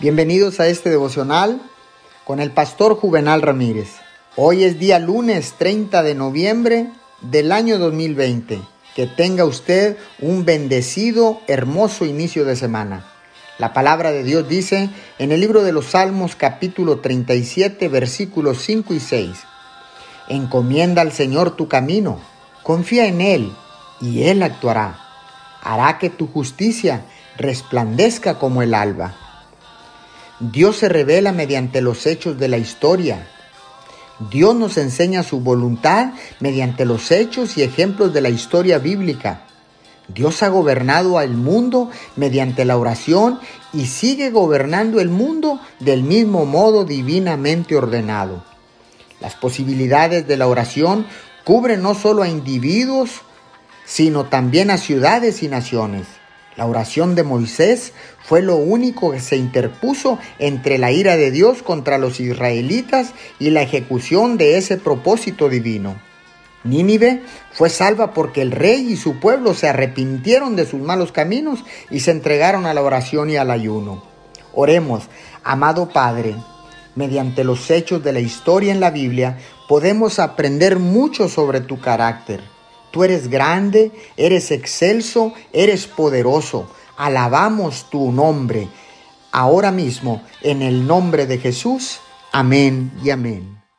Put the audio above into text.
Bienvenidos a este devocional con el pastor Juvenal Ramírez. Hoy es día lunes 30 de noviembre del año 2020. Que tenga usted un bendecido, hermoso inicio de semana. La palabra de Dios dice en el libro de los Salmos capítulo 37 versículos 5 y 6. Encomienda al Señor tu camino, confía en Él y Él actuará. Hará que tu justicia resplandezca como el alba Dios se revela mediante los hechos de la historia. Dios nos enseña su voluntad mediante los hechos y ejemplos de la historia bíblica. Dios ha gobernado al mundo mediante la oración y sigue gobernando el mundo del mismo modo divinamente ordenado. Las posibilidades de la oración cubren no solo a individuos, sino también a ciudades y naciones. La oración de Moisés fue lo único que se interpuso entre la ira de Dios contra los israelitas y la ejecución de ese propósito divino. Nínive fue salva porque el rey y su pueblo se arrepintieron de sus malos caminos y se entregaron a la oración y al ayuno. Oremos, amado Padre, mediante los hechos de la historia en la Biblia podemos aprender mucho sobre tu carácter Tú eres grande, eres excelso, eres poderoso. Alabamos tu nombre. Ahora mismo, en el nombre de Jesús. Amén y amén.